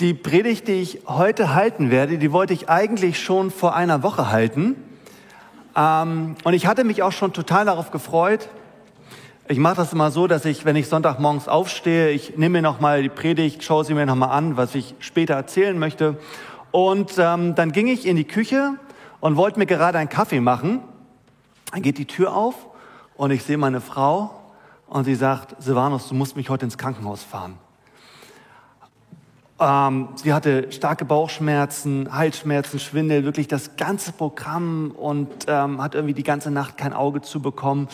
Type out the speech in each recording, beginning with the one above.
Die Predigt, die ich heute halten werde, die wollte ich eigentlich schon vor einer Woche halten. Ähm, und ich hatte mich auch schon total darauf gefreut. Ich mache das immer so, dass ich, wenn ich Sonntagmorgens aufstehe, ich nehme mir nochmal die Predigt, schaue sie mir nochmal an, was ich später erzählen möchte. Und ähm, dann ging ich in die Küche und wollte mir gerade einen Kaffee machen. Dann geht die Tür auf und ich sehe meine Frau und sie sagt, Silvanus, du musst mich heute ins Krankenhaus fahren. Ähm, sie hatte starke Bauchschmerzen, Halsschmerzen, Schwindel, wirklich das ganze Programm und ähm, hat irgendwie die ganze Nacht kein Auge zu bekommen.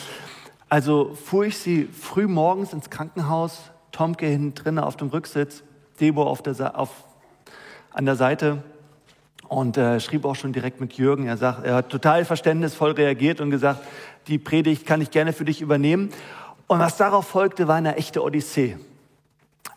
Also fuhr ich sie früh morgens ins Krankenhaus, Tomke hinten drin auf dem Rücksitz, Debo auf der, auf, an der Seite und äh, schrieb auch schon direkt mit Jürgen. Er, sagt, er hat total verständnisvoll reagiert und gesagt, die Predigt kann ich gerne für dich übernehmen. Und was darauf folgte, war eine echte Odyssee.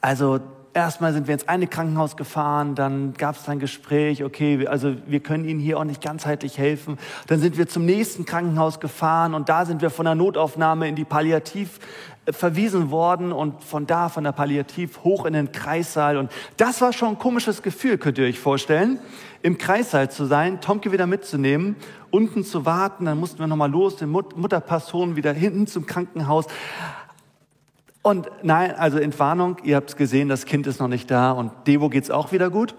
Also erstmal sind wir ins eine Krankenhaus gefahren, dann gab es ein Gespräch, okay, also wir können Ihnen hier auch nicht ganzheitlich helfen. Dann sind wir zum nächsten Krankenhaus gefahren und da sind wir von der Notaufnahme in die Palliativ äh, verwiesen worden und von da, von der Palliativ hoch in den Kreissaal. Und das war schon ein komisches Gefühl, könnt ihr euch vorstellen, im Kreissaal zu sein, Tomke wieder mitzunehmen, unten zu warten, dann mussten wir nochmal los, den Mut Mutterpass holen, wieder hinten zum Krankenhaus. Und nein, also Entwarnung, ihr habt es gesehen, das Kind ist noch nicht da und Devo geht's auch wieder gut.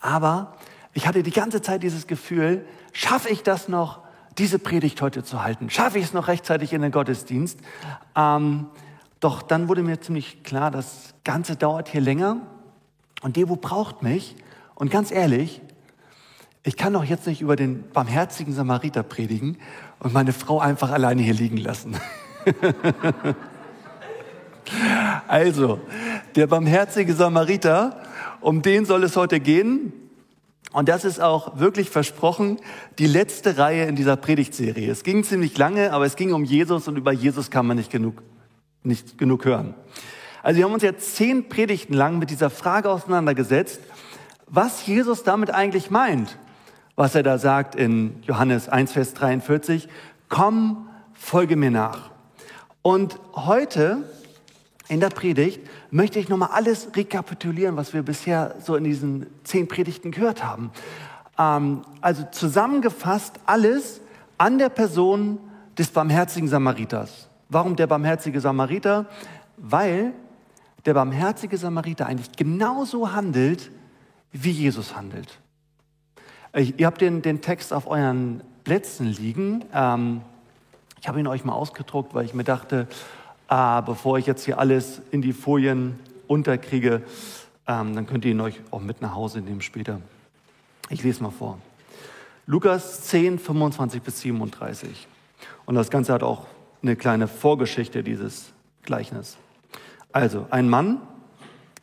Aber ich hatte die ganze Zeit dieses Gefühl, schaffe ich das noch, diese Predigt heute zu halten? Schaffe ich es noch rechtzeitig in den Gottesdienst? Ähm, doch dann wurde mir ziemlich klar, das Ganze dauert hier länger und Devo braucht mich. Und ganz ehrlich, ich kann doch jetzt nicht über den barmherzigen Samariter predigen und meine Frau einfach alleine hier liegen lassen. Also, der barmherzige Samariter, um den soll es heute gehen. Und das ist auch wirklich versprochen, die letzte Reihe in dieser Predigtserie. Es ging ziemlich lange, aber es ging um Jesus und über Jesus kann man nicht genug, nicht genug hören. Also wir haben uns jetzt zehn Predigten lang mit dieser Frage auseinandergesetzt, was Jesus damit eigentlich meint, was er da sagt in Johannes 1, Vers 43, komm, folge mir nach. Und heute in der Predigt möchte ich nochmal alles rekapitulieren, was wir bisher so in diesen zehn Predigten gehört haben. Ähm, also zusammengefasst alles an der Person des barmherzigen Samariters. Warum der barmherzige Samariter? Weil der barmherzige Samariter eigentlich genauso handelt, wie Jesus handelt. Ihr habt den, den Text auf euren Plätzen liegen. Ähm, ich habe ihn euch mal ausgedruckt, weil ich mir dachte, äh, bevor ich jetzt hier alles in die Folien unterkriege, ähm, dann könnt ihr ihn euch auch mit nach Hause nehmen später. Ich lese mal vor. Lukas 10, 25 bis 37. Und das Ganze hat auch eine kleine Vorgeschichte, dieses Gleichnis. Also, ein Mann,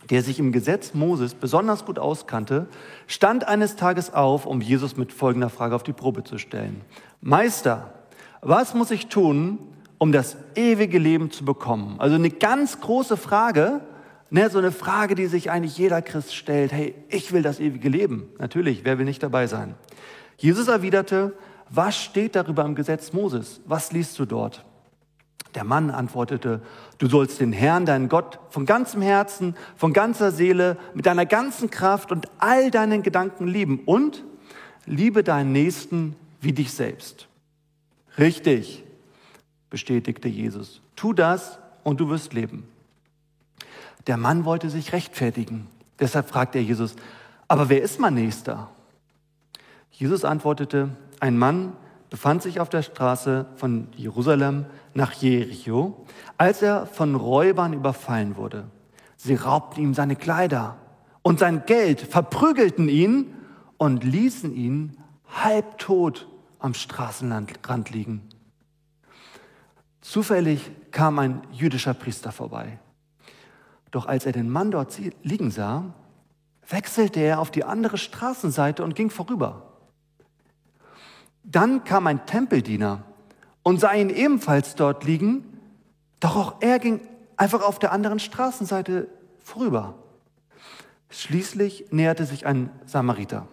der sich im Gesetz Moses besonders gut auskannte, stand eines Tages auf, um Jesus mit folgender Frage auf die Probe zu stellen. Meister, was muss ich tun, um das ewige Leben zu bekommen? Also eine ganz große Frage, ne, so eine Frage, die sich eigentlich jeder Christ stellt. Hey, ich will das ewige Leben. Natürlich, wer will nicht dabei sein? Jesus erwiderte, was steht darüber im Gesetz Moses? Was liest du dort? Der Mann antwortete, du sollst den Herrn, deinen Gott, von ganzem Herzen, von ganzer Seele, mit deiner ganzen Kraft und all deinen Gedanken lieben und liebe deinen Nächsten wie dich selbst. Richtig, bestätigte Jesus. Tu das und du wirst leben. Der Mann wollte sich rechtfertigen. Deshalb fragte er Jesus, aber wer ist mein Nächster? Jesus antwortete, ein Mann befand sich auf der Straße von Jerusalem nach Jericho, als er von Räubern überfallen wurde. Sie raubten ihm seine Kleider und sein Geld, verprügelten ihn und ließen ihn halbtot am Straßenrand liegen. Zufällig kam ein jüdischer Priester vorbei. Doch als er den Mann dort liegen sah, wechselte er auf die andere Straßenseite und ging vorüber. Dann kam ein Tempeldiener und sah ihn ebenfalls dort liegen, doch auch er ging einfach auf der anderen Straßenseite vorüber. Schließlich näherte sich ein Samariter.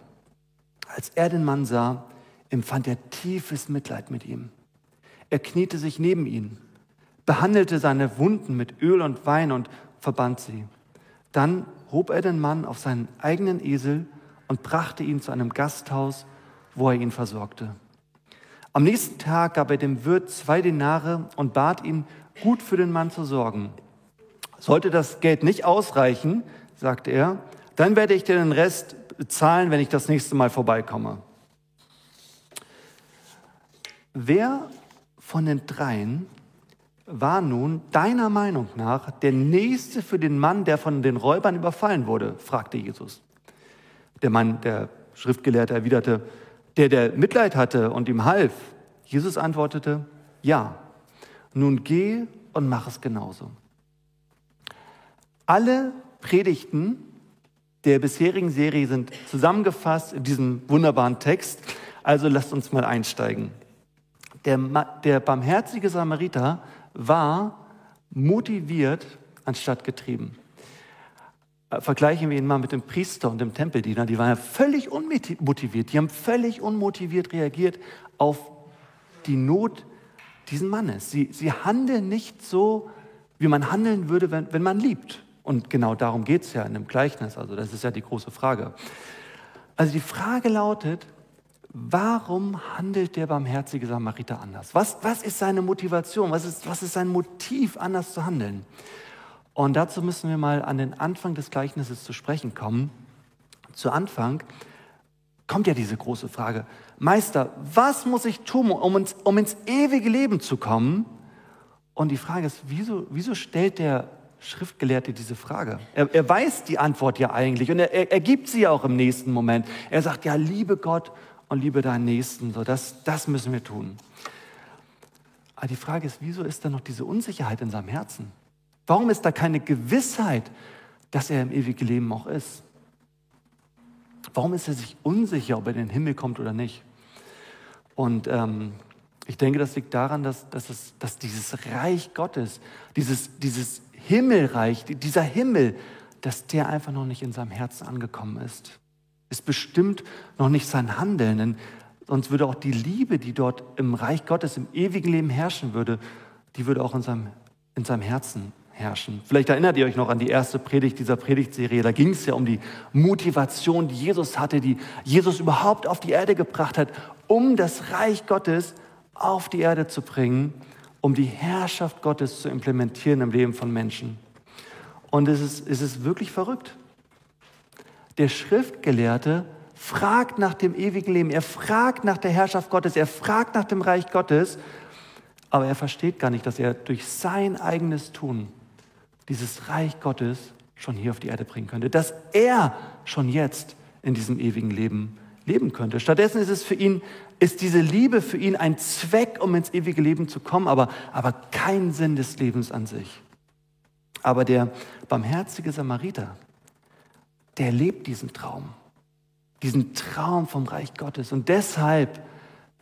Als er den Mann sah, empfand er tiefes Mitleid mit ihm. Er kniete sich neben ihn, behandelte seine Wunden mit Öl und Wein und verband sie. Dann hob er den Mann auf seinen eigenen Esel und brachte ihn zu einem Gasthaus, wo er ihn versorgte. Am nächsten Tag gab er dem Wirt zwei Denare und bat ihn, gut für den Mann zu sorgen. Sollte das Geld nicht ausreichen, sagte er, dann werde ich dir den Rest bezahlen, wenn ich das nächste Mal vorbeikomme. Wer von den dreien war nun deiner Meinung nach der Nächste für den Mann, der von den Räubern überfallen wurde? fragte Jesus. Der Mann, der Schriftgelehrte, erwiderte, der, der Mitleid hatte und ihm half. Jesus antwortete, ja, nun geh und mach es genauso. Alle Predigten der bisherigen Serie sind zusammengefasst in diesem wunderbaren Text. Also lasst uns mal einsteigen. Der, der barmherzige Samariter war motiviert anstatt getrieben. Äh, vergleichen wir ihn mal mit dem Priester und dem Tempeldiener. Die waren ja völlig unmotiviert. Die haben völlig unmotiviert reagiert auf die Not diesen Mannes. Sie, sie handeln nicht so, wie man handeln würde, wenn, wenn man liebt. Und genau darum geht es ja in dem Gleichnis. Also das ist ja die große Frage. Also die Frage lautet, warum handelt der barmherzige Samariter anders? Was, was ist seine Motivation? Was ist, was ist sein Motiv, anders zu handeln? Und dazu müssen wir mal an den Anfang des Gleichnisses zu sprechen kommen. Zu Anfang kommt ja diese große Frage, Meister, was muss ich tun, um ins, um ins ewige Leben zu kommen? Und die Frage ist, wieso, wieso stellt der Schriftgelehrte diese Frage? Er, er weiß die Antwort ja eigentlich und er, er, gibt sie ja auch im nächsten Moment. Er sagt, ja, liebe Gott und liebe deinen Nächsten. So, das, das müssen wir tun. Aber die Frage ist, wieso ist da noch diese Unsicherheit in seinem Herzen? Warum ist da keine Gewissheit, dass er im ewigen Leben auch ist? Warum ist er sich unsicher, ob er in den Himmel kommt oder nicht? Und ähm, ich denke, das liegt daran, dass, dass, es, dass dieses Reich Gottes, dieses, dieses Himmelreich, dieser Himmel, dass der einfach noch nicht in seinem Herzen angekommen ist ist bestimmt noch nicht sein Handeln, denn sonst würde auch die Liebe, die dort im Reich Gottes, im ewigen Leben herrschen würde, die würde auch in seinem, in seinem Herzen herrschen. Vielleicht erinnert ihr euch noch an die erste Predigt dieser Predigtserie. Da ging es ja um die Motivation, die Jesus hatte, die Jesus überhaupt auf die Erde gebracht hat, um das Reich Gottes auf die Erde zu bringen, um die Herrschaft Gottes zu implementieren im Leben von Menschen. Und es ist, es ist wirklich verrückt. Der Schriftgelehrte fragt nach dem ewigen Leben, er fragt nach der Herrschaft Gottes, er fragt nach dem Reich Gottes, aber er versteht gar nicht, dass er durch sein eigenes Tun dieses Reich Gottes schon hier auf die Erde bringen könnte, dass er schon jetzt in diesem ewigen Leben leben könnte. Stattdessen ist es für ihn, ist diese Liebe für ihn ein Zweck, um ins ewige Leben zu kommen, aber, aber kein Sinn des Lebens an sich. Aber der barmherzige Samariter, der lebt diesen Traum, diesen Traum vom Reich Gottes. Und deshalb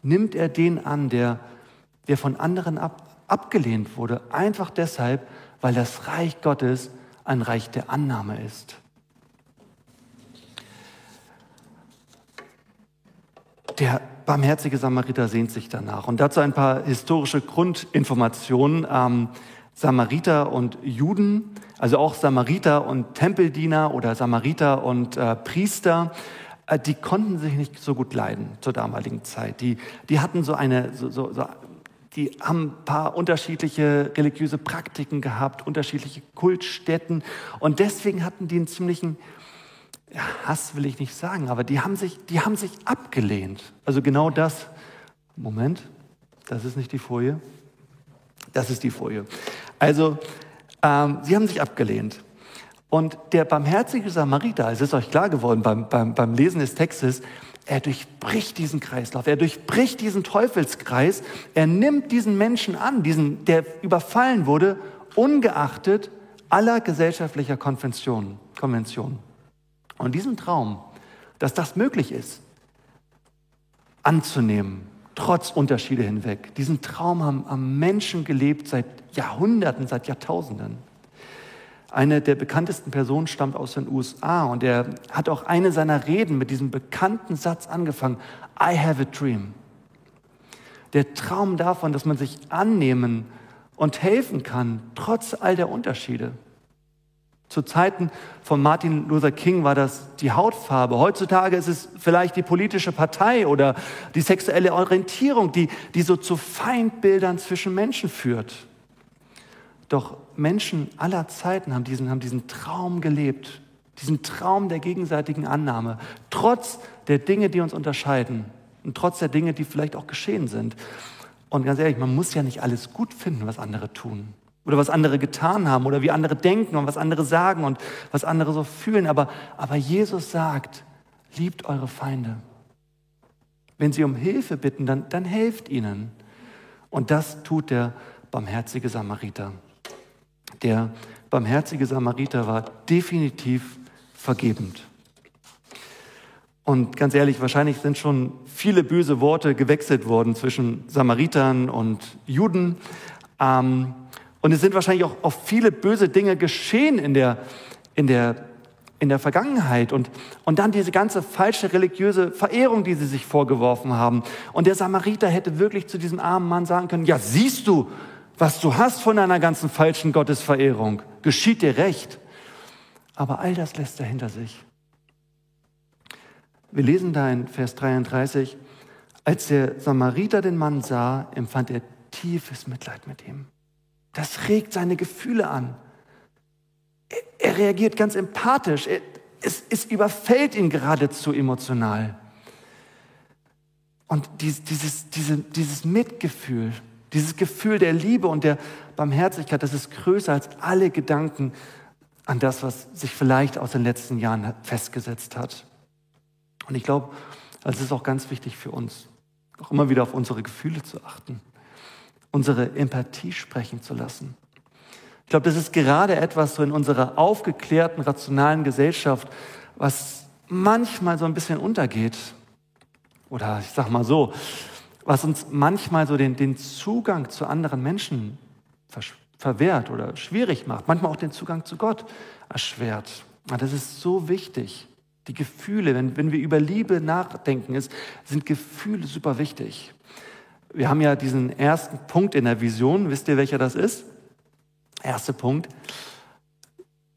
nimmt er den an, der, der von anderen ab, abgelehnt wurde, einfach deshalb, weil das Reich Gottes ein Reich der Annahme ist. Der barmherzige Samariter sehnt sich danach. Und dazu ein paar historische Grundinformationen. Ähm, Samariter und Juden, also auch Samariter und Tempeldiener oder Samariter und äh, Priester, äh, die konnten sich nicht so gut leiden zur damaligen Zeit. Die, die hatten so eine, so, so, so, die haben ein paar unterschiedliche religiöse Praktiken gehabt, unterschiedliche Kultstätten und deswegen hatten die einen ziemlichen ja, Hass will ich nicht sagen, aber die haben sich, die haben sich abgelehnt. Also genau das. Moment, das ist nicht die Folie. Das ist die Folie. Also, ähm, sie haben sich abgelehnt. Und der barmherzige Samariter, es ist euch klar geworden beim, beim, beim Lesen des Textes, er durchbricht diesen Kreislauf, er durchbricht diesen Teufelskreis, er nimmt diesen Menschen an, diesen, der überfallen wurde, ungeachtet aller gesellschaftlicher Konventionen. Konventionen. Und diesen Traum, dass das möglich ist, anzunehmen, trotz Unterschiede hinweg. Diesen Traum haben, haben Menschen gelebt seit Jahrhunderten, seit Jahrtausenden. Eine der bekanntesten Personen stammt aus den USA und er hat auch eine seiner Reden mit diesem bekannten Satz angefangen, I have a dream. Der Traum davon, dass man sich annehmen und helfen kann, trotz all der Unterschiede. Zu Zeiten von Martin Luther King war das die Hautfarbe. Heutzutage ist es vielleicht die politische Partei oder die sexuelle Orientierung, die, die so zu Feindbildern zwischen Menschen führt. Doch Menschen aller Zeiten haben diesen, haben diesen Traum gelebt, diesen Traum der gegenseitigen Annahme, trotz der Dinge, die uns unterscheiden und trotz der Dinge, die vielleicht auch geschehen sind. Und ganz ehrlich, man muss ja nicht alles gut finden, was andere tun oder was andere getan haben oder wie andere denken und was andere sagen und was andere so fühlen. Aber, aber Jesus sagt, liebt eure Feinde. Wenn sie um Hilfe bitten, dann, dann helft ihnen. Und das tut der barmherzige Samariter. Der barmherzige Samariter war definitiv vergebend. Und ganz ehrlich, wahrscheinlich sind schon viele böse Worte gewechselt worden zwischen Samaritern und Juden. Ähm, und es sind wahrscheinlich auch, auch viele böse Dinge geschehen in der, in der, in der Vergangenheit. Und, und dann diese ganze falsche religiöse Verehrung, die sie sich vorgeworfen haben. Und der Samariter hätte wirklich zu diesem armen Mann sagen können, ja, siehst du, was du hast von deiner ganzen falschen Gottesverehrung. Geschieht dir recht. Aber all das lässt er hinter sich. Wir lesen da in Vers 33, als der Samariter den Mann sah, empfand er tiefes Mitleid mit ihm. Das regt seine Gefühle an. Er, er reagiert ganz empathisch. Er, es, es, überfällt ihn geradezu emotional. Und dies, dieses, diese, dieses Mitgefühl, dieses Gefühl der Liebe und der Barmherzigkeit, das ist größer als alle Gedanken an das, was sich vielleicht aus den letzten Jahren festgesetzt hat. Und ich glaube, es ist auch ganz wichtig für uns, auch immer wieder auf unsere Gefühle zu achten, unsere Empathie sprechen zu lassen. Ich glaube, das ist gerade etwas so in unserer aufgeklärten, rationalen Gesellschaft, was manchmal so ein bisschen untergeht. Oder ich sag mal so, was uns manchmal so den, den Zugang zu anderen Menschen verwehrt oder schwierig macht, manchmal auch den Zugang zu Gott erschwert. Das ist so wichtig. Die Gefühle, wenn, wenn wir über Liebe nachdenken, ist, sind Gefühle super wichtig. Wir haben ja diesen ersten Punkt in der Vision. Wisst ihr, welcher das ist? Erster Punkt.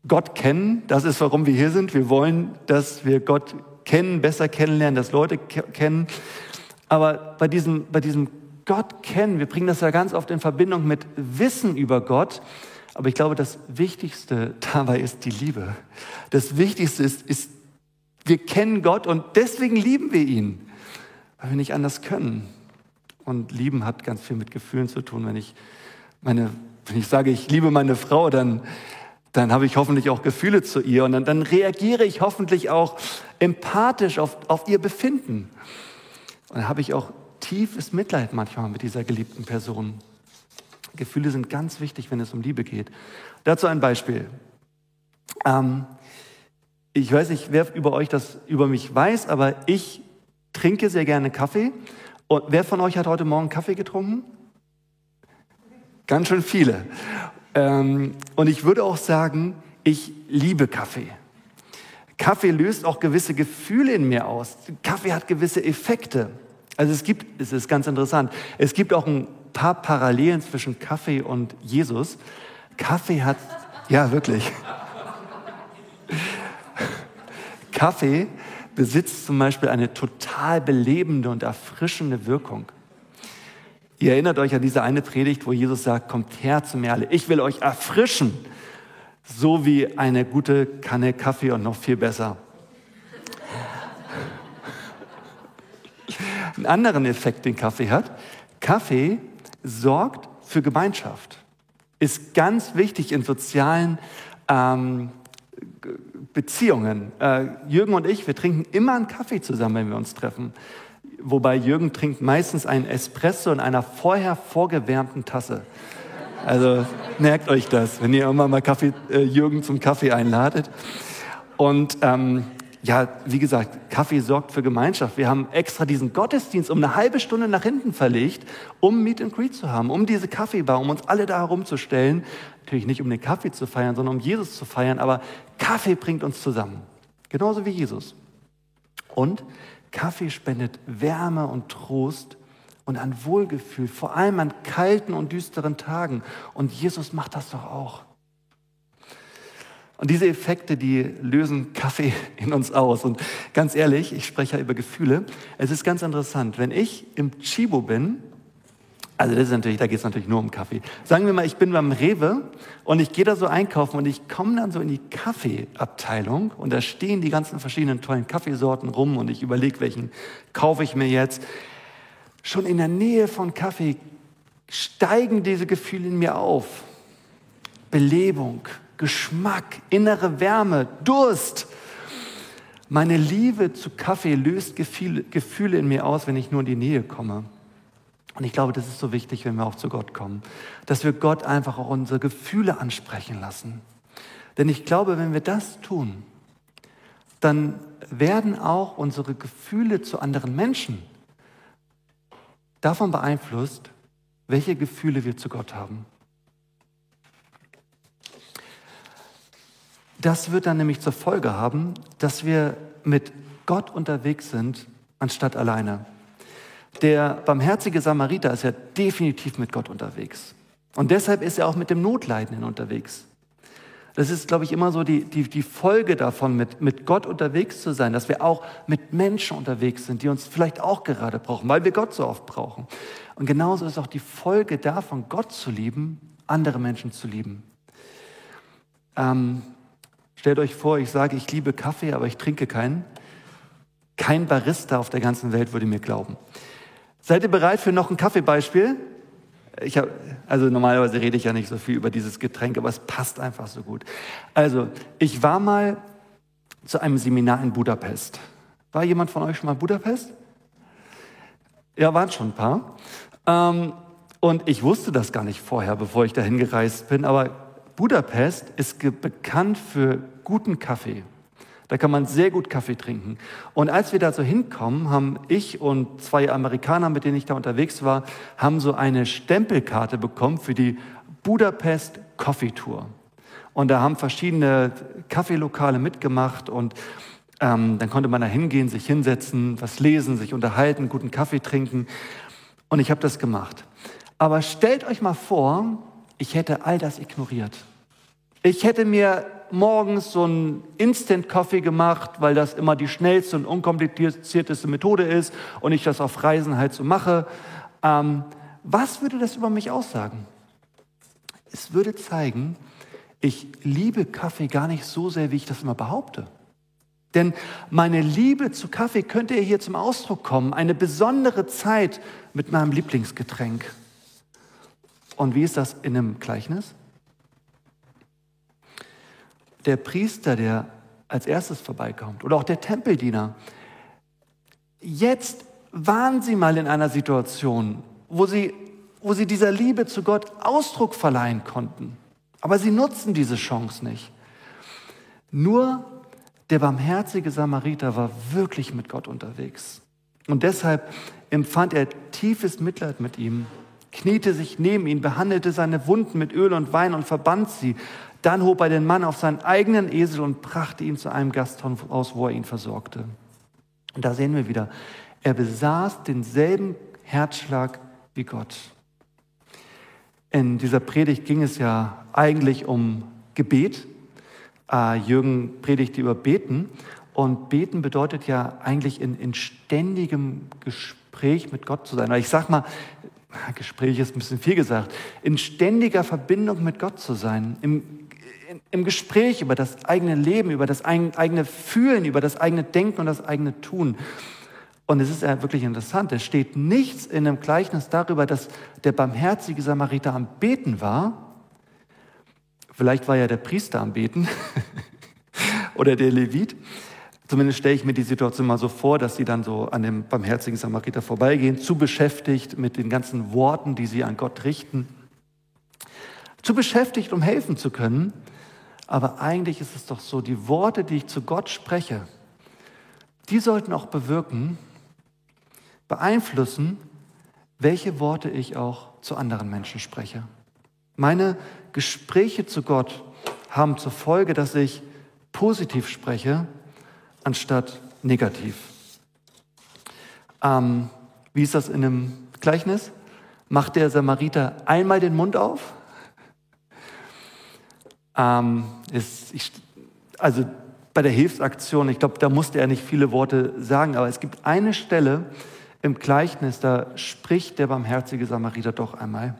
Gott kennen, das ist, warum wir hier sind. Wir wollen, dass wir Gott kennen, besser kennenlernen, dass Leute kennen. Aber bei diesem, bei diesem Gott kennen, wir bringen das ja ganz oft in Verbindung mit Wissen über Gott. Aber ich glaube, das Wichtigste dabei ist die Liebe. Das Wichtigste ist, ist, wir kennen Gott und deswegen lieben wir ihn, weil wir nicht anders können. Und lieben hat ganz viel mit Gefühlen zu tun. Wenn ich, meine, wenn ich sage, ich liebe meine Frau, dann, dann habe ich hoffentlich auch Gefühle zu ihr und dann, dann reagiere ich hoffentlich auch empathisch auf, auf ihr Befinden. Und dann habe ich auch tiefes Mitleid manchmal mit dieser geliebten Person. Gefühle sind ganz wichtig, wenn es um Liebe geht. Dazu ein Beispiel. Ähm, ich weiß nicht, wer über euch das über mich weiß, aber ich trinke sehr gerne Kaffee. Und wer von euch hat heute Morgen Kaffee getrunken? Ganz schön viele. Ähm, und ich würde auch sagen, ich liebe Kaffee. Kaffee löst auch gewisse Gefühle in mir aus. Kaffee hat gewisse Effekte. Also es gibt, es ist ganz interessant, es gibt auch ein paar Parallelen zwischen Kaffee und Jesus. Kaffee hat, ja wirklich. Kaffee besitzt zum Beispiel eine total belebende und erfrischende Wirkung. Ihr erinnert euch an diese eine Predigt, wo Jesus sagt, kommt her zu mir alle, ich will euch erfrischen so wie eine gute Kanne Kaffee und noch viel besser. Einen anderen Effekt, den Kaffee hat, Kaffee sorgt für Gemeinschaft, ist ganz wichtig in sozialen ähm, Beziehungen. Äh, Jürgen und ich, wir trinken immer einen Kaffee zusammen, wenn wir uns treffen. Wobei Jürgen trinkt meistens einen Espresso in einer vorher vorgewärmten Tasse. Also merkt euch das, wenn ihr irgendwann mal Kaffee, äh, Jürgen zum Kaffee einladet. Und ähm, ja, wie gesagt, Kaffee sorgt für Gemeinschaft. Wir haben extra diesen Gottesdienst um eine halbe Stunde nach hinten verlegt, um Meet and Greet zu haben, um diese Kaffeebar, um uns alle da herumzustellen. Natürlich nicht um den Kaffee zu feiern, sondern um Jesus zu feiern. Aber Kaffee bringt uns zusammen. Genauso wie Jesus. Und Kaffee spendet Wärme und Trost und an Wohlgefühl, vor allem an kalten und düsteren Tagen. Und Jesus macht das doch auch. Und diese Effekte, die lösen Kaffee in uns aus. Und ganz ehrlich, ich spreche ja über Gefühle. Es ist ganz interessant, wenn ich im Chibo bin, also das ist natürlich, da geht es natürlich nur um Kaffee. Sagen wir mal, ich bin beim Rewe und ich gehe da so einkaufen und ich komme dann so in die Kaffeeabteilung und da stehen die ganzen verschiedenen tollen Kaffeesorten rum und ich überlege, welchen kaufe ich mir jetzt. Schon in der Nähe von Kaffee steigen diese Gefühle in mir auf. Belebung, Geschmack, innere Wärme, Durst. Meine Liebe zu Kaffee löst Gefühle in mir aus, wenn ich nur in die Nähe komme. Und ich glaube, das ist so wichtig, wenn wir auch zu Gott kommen, dass wir Gott einfach auch unsere Gefühle ansprechen lassen. Denn ich glaube, wenn wir das tun, dann werden auch unsere Gefühle zu anderen Menschen davon beeinflusst, welche Gefühle wir zu Gott haben. Das wird dann nämlich zur Folge haben, dass wir mit Gott unterwegs sind, anstatt alleine. Der barmherzige Samariter ist ja definitiv mit Gott unterwegs. Und deshalb ist er auch mit dem Notleidenden unterwegs. Das ist, glaube ich, immer so die, die, die Folge davon, mit, mit Gott unterwegs zu sein, dass wir auch mit Menschen unterwegs sind, die uns vielleicht auch gerade brauchen, weil wir Gott so oft brauchen. Und genauso ist auch die Folge davon, Gott zu lieben, andere Menschen zu lieben. Ähm, Stellt euch vor, ich sage, ich liebe Kaffee, aber ich trinke keinen. Kein Barista auf der ganzen Welt würde mir glauben. Seid ihr bereit für noch ein Kaffeebeispiel? Ich hab, also normalerweise rede ich ja nicht so viel über dieses Getränk, aber es passt einfach so gut. Also, ich war mal zu einem Seminar in Budapest. War jemand von euch schon mal in Budapest? Ja, waren schon ein paar. Ähm, und ich wusste das gar nicht vorher, bevor ich dahin gereist bin, aber Budapest ist bekannt für guten Kaffee. Da kann man sehr gut Kaffee trinken. Und als wir da so hinkommen, haben ich und zwei Amerikaner, mit denen ich da unterwegs war, haben so eine Stempelkarte bekommen für die Budapest Coffee Tour. Und da haben verschiedene Kaffeelokale mitgemacht und ähm, dann konnte man da hingehen, sich hinsetzen, was lesen, sich unterhalten, guten Kaffee trinken. Und ich habe das gemacht. Aber stellt euch mal vor, ich hätte all das ignoriert. Ich hätte mir morgens so einen Instant Coffee gemacht, weil das immer die schnellste und unkomplizierteste Methode ist und ich das auf Reisen halt so mache. Ähm, was würde das über mich aussagen? Es würde zeigen, ich liebe Kaffee gar nicht so sehr, wie ich das immer behaupte. Denn meine Liebe zu Kaffee könnte hier zum Ausdruck kommen. Eine besondere Zeit mit meinem Lieblingsgetränk. Und wie ist das in einem Gleichnis? Der Priester, der als erstes vorbeikommt, oder auch der Tempeldiener. Jetzt waren sie mal in einer Situation, wo sie, wo sie dieser Liebe zu Gott Ausdruck verleihen konnten. Aber sie nutzen diese Chance nicht. Nur der barmherzige Samariter war wirklich mit Gott unterwegs. Und deshalb empfand er tiefes Mitleid mit ihm kniete sich neben ihn, behandelte seine Wunden mit Öl und Wein und verband sie. Dann hob er den Mann auf seinen eigenen Esel und brachte ihn zu einem Gasthaus, wo er ihn versorgte. Und da sehen wir wieder, er besaß denselben Herzschlag wie Gott. In dieser Predigt ging es ja eigentlich um Gebet. Äh, Jürgen predigte über Beten. Und beten bedeutet ja eigentlich in, in ständigem Gespräch mit Gott zu sein. ich sag mal, Gespräch ist ein bisschen viel gesagt, in ständiger Verbindung mit Gott zu sein, im, im Gespräch über das eigene Leben, über das eigene Fühlen, über das eigene Denken und das eigene Tun. Und es ist ja wirklich interessant, es steht nichts in dem Gleichnis darüber, dass der barmherzige Samariter am Beten war. Vielleicht war ja der Priester am Beten oder der Levit. Zumindest stelle ich mir die Situation mal so vor, dass sie dann so an dem barmherzigen Samariter vorbeigehen, zu beschäftigt mit den ganzen Worten, die sie an Gott richten. Zu beschäftigt, um helfen zu können. Aber eigentlich ist es doch so, die Worte, die ich zu Gott spreche, die sollten auch bewirken, beeinflussen, welche Worte ich auch zu anderen Menschen spreche. Meine Gespräche zu Gott haben zur Folge, dass ich positiv spreche anstatt negativ. Ähm, wie ist das in einem Gleichnis? Macht der Samariter einmal den Mund auf? Ähm, ist, ich also bei der Hilfsaktion, ich glaube, da musste er nicht viele Worte sagen, aber es gibt eine Stelle im Gleichnis, da spricht der barmherzige Samariter doch einmal.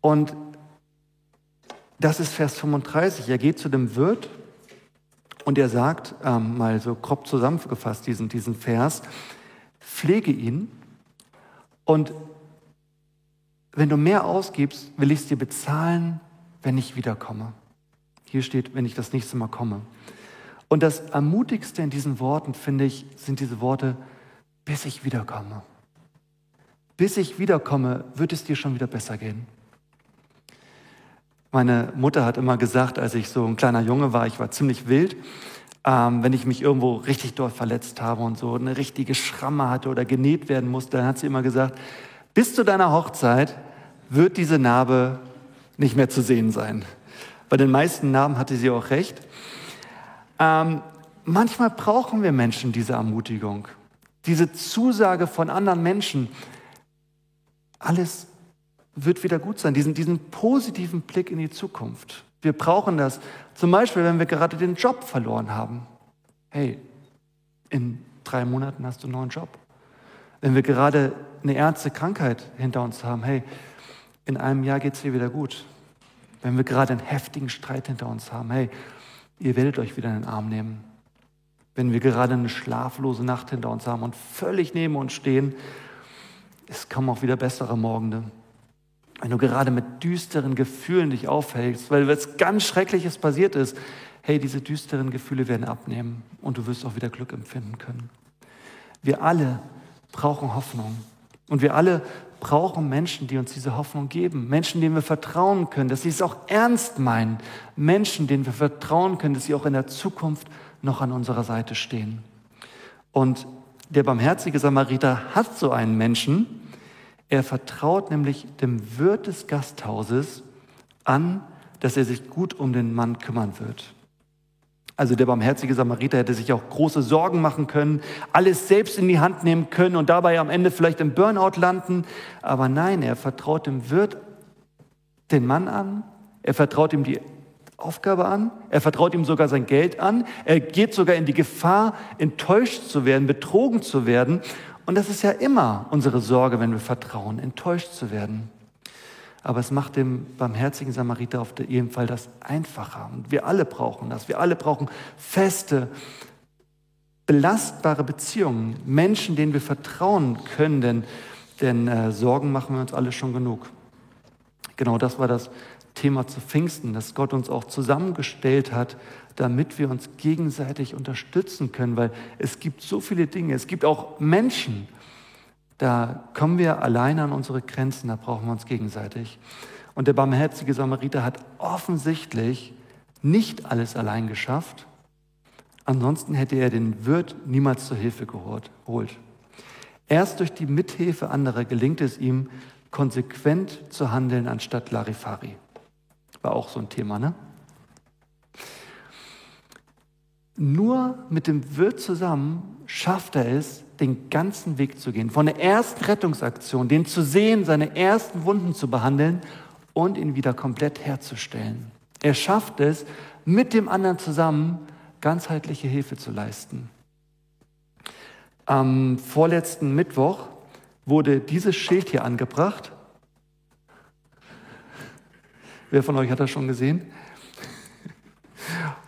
Und das ist Vers 35. Er geht zu dem Wirt und er sagt, ähm, mal so grob zusammengefasst, diesen, diesen Vers, pflege ihn und wenn du mehr ausgibst, will ich es dir bezahlen, wenn ich wiederkomme. Hier steht, wenn ich das nächste Mal komme. Und das Ermutigste in diesen Worten, finde ich, sind diese Worte, bis ich wiederkomme. Bis ich wiederkomme, wird es dir schon wieder besser gehen. Meine Mutter hat immer gesagt, als ich so ein kleiner Junge war, ich war ziemlich wild, ähm, wenn ich mich irgendwo richtig dort verletzt habe und so eine richtige Schramme hatte oder genäht werden musste, dann hat sie immer gesagt, bis zu deiner Hochzeit wird diese Narbe nicht mehr zu sehen sein. Bei den meisten Narben hatte sie auch recht. Ähm, manchmal brauchen wir Menschen diese Ermutigung, diese Zusage von anderen Menschen. Alles wird wieder gut sein, diesen, diesen positiven Blick in die Zukunft. Wir brauchen das. Zum Beispiel, wenn wir gerade den Job verloren haben. Hey, in drei Monaten hast du einen neuen Job. Wenn wir gerade eine ernste Krankheit hinter uns haben, hey, in einem Jahr geht es dir wieder gut. Wenn wir gerade einen heftigen Streit hinter uns haben, hey, ihr werdet euch wieder in den Arm nehmen. Wenn wir gerade eine schlaflose Nacht hinter uns haben und völlig neben uns stehen, es kommen auch wieder bessere Morgende. Wenn du gerade mit düsteren Gefühlen dich aufhältst, weil was ganz Schreckliches passiert ist, hey, diese düsteren Gefühle werden abnehmen und du wirst auch wieder Glück empfinden können. Wir alle brauchen Hoffnung und wir alle brauchen Menschen, die uns diese Hoffnung geben, Menschen, denen wir vertrauen können, dass sie es auch ernst meinen, Menschen, denen wir vertrauen können, dass sie auch in der Zukunft noch an unserer Seite stehen. Und der barmherzige Samariter hat so einen Menschen, er vertraut nämlich dem Wirt des Gasthauses an, dass er sich gut um den Mann kümmern wird. Also der barmherzige Samariter hätte sich auch große Sorgen machen können, alles selbst in die Hand nehmen können und dabei am Ende vielleicht im Burnout landen. Aber nein, er vertraut dem Wirt den Mann an, er vertraut ihm die Aufgabe an, er vertraut ihm sogar sein Geld an, er geht sogar in die Gefahr, enttäuscht zu werden, betrogen zu werden und das ist ja immer unsere Sorge, wenn wir vertrauen, enttäuscht zu werden. Aber es macht dem barmherzigen Samariter auf jeden Fall das einfacher. Und wir alle brauchen das. Wir alle brauchen feste, belastbare Beziehungen. Menschen, denen wir vertrauen können, denn, denn äh, Sorgen machen wir uns alle schon genug. Genau das war das Thema zu Pfingsten, dass Gott uns auch zusammengestellt hat, damit wir uns gegenseitig unterstützen können, weil es gibt so viele Dinge, es gibt auch Menschen, da kommen wir alleine an unsere Grenzen, da brauchen wir uns gegenseitig. Und der barmherzige Samariter hat offensichtlich nicht alles allein geschafft. Ansonsten hätte er den Wirt niemals zur Hilfe geholt. Erst durch die Mithilfe anderer gelingt es ihm, konsequent zu handeln anstatt Larifari. War auch so ein Thema, ne? Nur mit dem Wirt zusammen schafft er es, den ganzen Weg zu gehen. Von der ersten Rettungsaktion, den zu sehen, seine ersten Wunden zu behandeln und ihn wieder komplett herzustellen. Er schafft es, mit dem anderen zusammen ganzheitliche Hilfe zu leisten. Am vorletzten Mittwoch wurde dieses Schild hier angebracht. Wer von euch hat das schon gesehen?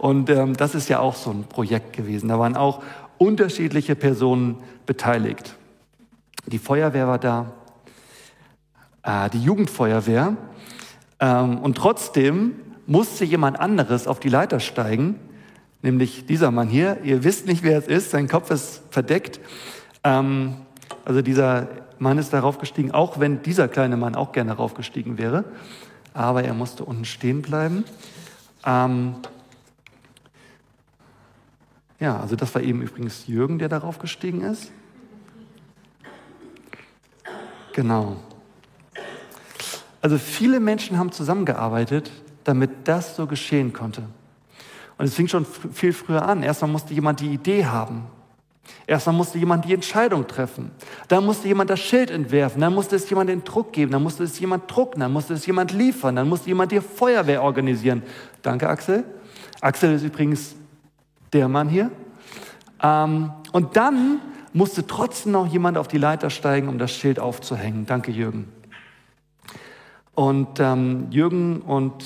Und ähm, das ist ja auch so ein Projekt gewesen. Da waren auch unterschiedliche Personen beteiligt. Die Feuerwehr war da, äh, die Jugendfeuerwehr. Ähm, und trotzdem musste jemand anderes auf die Leiter steigen, nämlich dieser Mann hier. Ihr wisst nicht, wer es ist, sein Kopf ist verdeckt. Ähm, also dieser Mann ist darauf gestiegen, auch wenn dieser kleine Mann auch gerne raufgestiegen wäre. Aber er musste unten stehen bleiben. Ähm, ja, also das war eben übrigens Jürgen, der darauf gestiegen ist. Genau. Also viele Menschen haben zusammengearbeitet, damit das so geschehen konnte. Und es fing schon viel früher an. Erstmal musste jemand die Idee haben. Erstmal musste jemand die Entscheidung treffen. Dann musste jemand das Schild entwerfen. Dann musste es jemand den Druck geben. Dann musste es jemand drucken. Dann musste es jemand liefern. Dann musste jemand die Feuerwehr organisieren. Danke, Axel. Axel ist übrigens der Mann hier. Ähm, und dann musste trotzdem noch jemand auf die Leiter steigen, um das Schild aufzuhängen. Danke, Jürgen. Und ähm, Jürgen und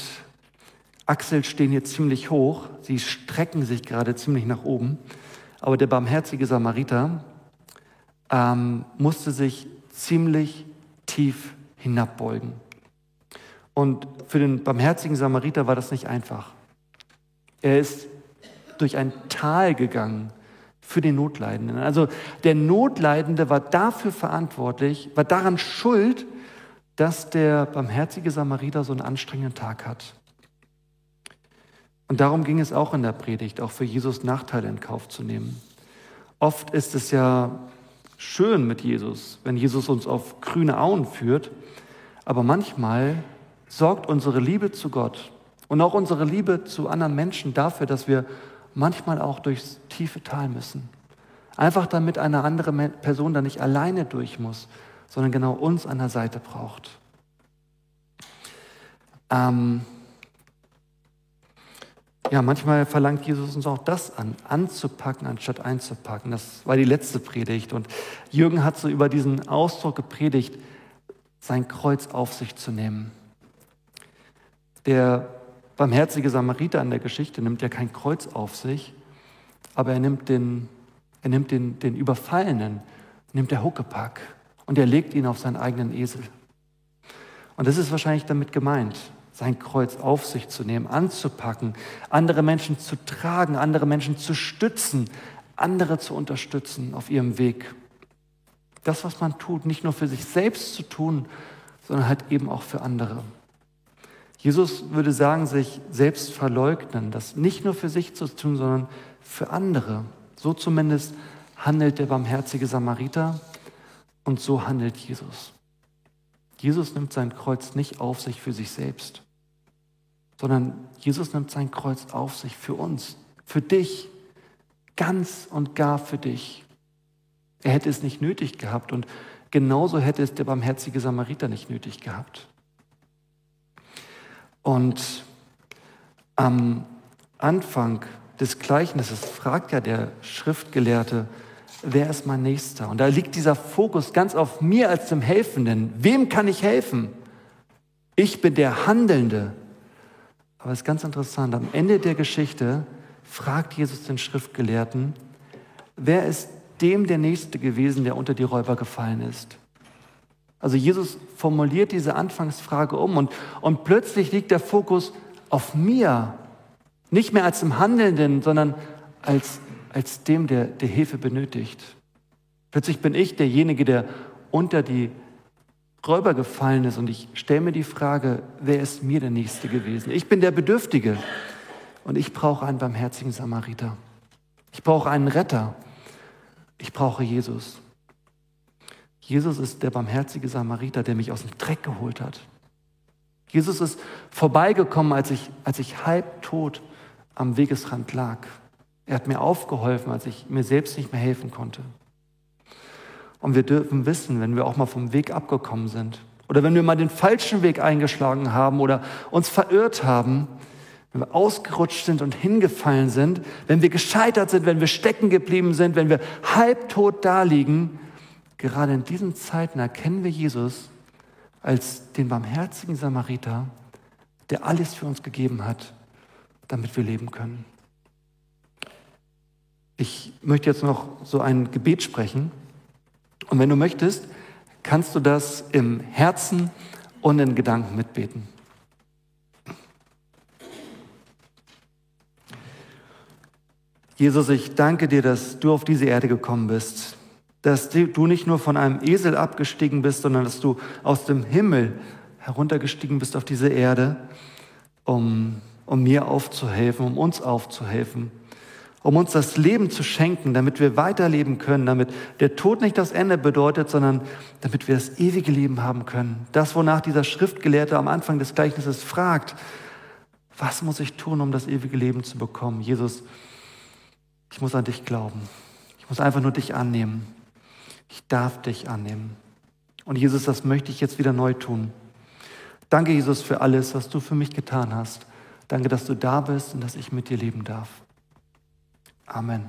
Axel stehen hier ziemlich hoch. Sie strecken sich gerade ziemlich nach oben. Aber der barmherzige Samariter ähm, musste sich ziemlich tief hinabbeugen. Und für den barmherzigen Samariter war das nicht einfach. Er ist durch ein Tal gegangen für den Notleidenden. Also der Notleidende war dafür verantwortlich, war daran schuld, dass der barmherzige Samariter so einen anstrengenden Tag hat. Und darum ging es auch in der Predigt, auch für Jesus Nachteile in Kauf zu nehmen. Oft ist es ja schön mit Jesus, wenn Jesus uns auf grüne Auen führt, aber manchmal sorgt unsere Liebe zu Gott und auch unsere Liebe zu anderen Menschen dafür, dass wir manchmal auch durchs tiefe Tal müssen. Einfach damit eine andere Person da nicht alleine durch muss, sondern genau uns an der Seite braucht. Ähm ja, manchmal verlangt Jesus uns auch das an, anzupacken, anstatt einzupacken. Das war die letzte Predigt. Und Jürgen hat so über diesen Ausdruck gepredigt, sein Kreuz auf sich zu nehmen. Der barmherzige Samariter in der Geschichte nimmt ja kein Kreuz auf sich, aber er nimmt den, er nimmt den, den Überfallenen, nimmt der Huckepack und er legt ihn auf seinen eigenen Esel. Und das ist wahrscheinlich damit gemeint, sein Kreuz auf sich zu nehmen, anzupacken, andere Menschen zu tragen, andere Menschen zu stützen, andere zu unterstützen auf ihrem Weg. Das, was man tut, nicht nur für sich selbst zu tun, sondern halt eben auch für andere. Jesus würde sagen, sich selbst verleugnen, das nicht nur für sich zu tun, sondern für andere. So zumindest handelt der barmherzige Samariter und so handelt Jesus. Jesus nimmt sein Kreuz nicht auf sich für sich selbst, sondern Jesus nimmt sein Kreuz auf sich für uns, für dich, ganz und gar für dich. Er hätte es nicht nötig gehabt und genauso hätte es der barmherzige Samariter nicht nötig gehabt. Und am Anfang des Gleichnisses fragt ja der Schriftgelehrte, wer ist mein Nächster? Und da liegt dieser Fokus ganz auf mir als dem Helfenden. Wem kann ich helfen? Ich bin der Handelnde. Aber es ist ganz interessant, am Ende der Geschichte fragt Jesus den Schriftgelehrten, wer ist dem der Nächste gewesen, der unter die Räuber gefallen ist? Also Jesus formuliert diese Anfangsfrage um und, und plötzlich liegt der Fokus auf mir, nicht mehr als dem Handelnden, sondern als, als dem, der, der Hilfe benötigt. Plötzlich bin ich derjenige, der unter die Räuber gefallen ist und ich stelle mir die Frage, wer ist mir der Nächste gewesen? Ich bin der Bedürftige und ich brauche einen barmherzigen Samariter. Ich brauche einen Retter. Ich brauche Jesus. Jesus ist der barmherzige Samariter, der mich aus dem Dreck geholt hat. Jesus ist vorbeigekommen, als ich, als ich halbtot am Wegesrand lag. Er hat mir aufgeholfen, als ich mir selbst nicht mehr helfen konnte. Und wir dürfen wissen, wenn wir auch mal vom Weg abgekommen sind oder wenn wir mal den falschen Weg eingeschlagen haben oder uns verirrt haben, wenn wir ausgerutscht sind und hingefallen sind, wenn wir gescheitert sind, wenn wir stecken geblieben sind, wenn wir halbtot daliegen, Gerade in diesen Zeiten erkennen wir Jesus als den barmherzigen Samariter, der alles für uns gegeben hat, damit wir leben können. Ich möchte jetzt noch so ein Gebet sprechen. Und wenn du möchtest, kannst du das im Herzen und in Gedanken mitbeten. Jesus, ich danke dir, dass du auf diese Erde gekommen bist, dass du nicht nur von einem Esel abgestiegen bist, sondern dass du aus dem Himmel heruntergestiegen bist auf diese Erde, um, um mir aufzuhelfen, um uns aufzuhelfen, um uns das Leben zu schenken, damit wir weiterleben können, damit der Tod nicht das Ende bedeutet, sondern damit wir das ewige Leben haben können. Das, wonach dieser Schriftgelehrte am Anfang des Gleichnisses fragt, was muss ich tun, um das ewige Leben zu bekommen? Jesus, ich muss an dich glauben. Ich muss einfach nur dich annehmen. Ich darf dich annehmen. Und Jesus, das möchte ich jetzt wieder neu tun. Danke, Jesus, für alles, was du für mich getan hast. Danke, dass du da bist und dass ich mit dir leben darf. Amen.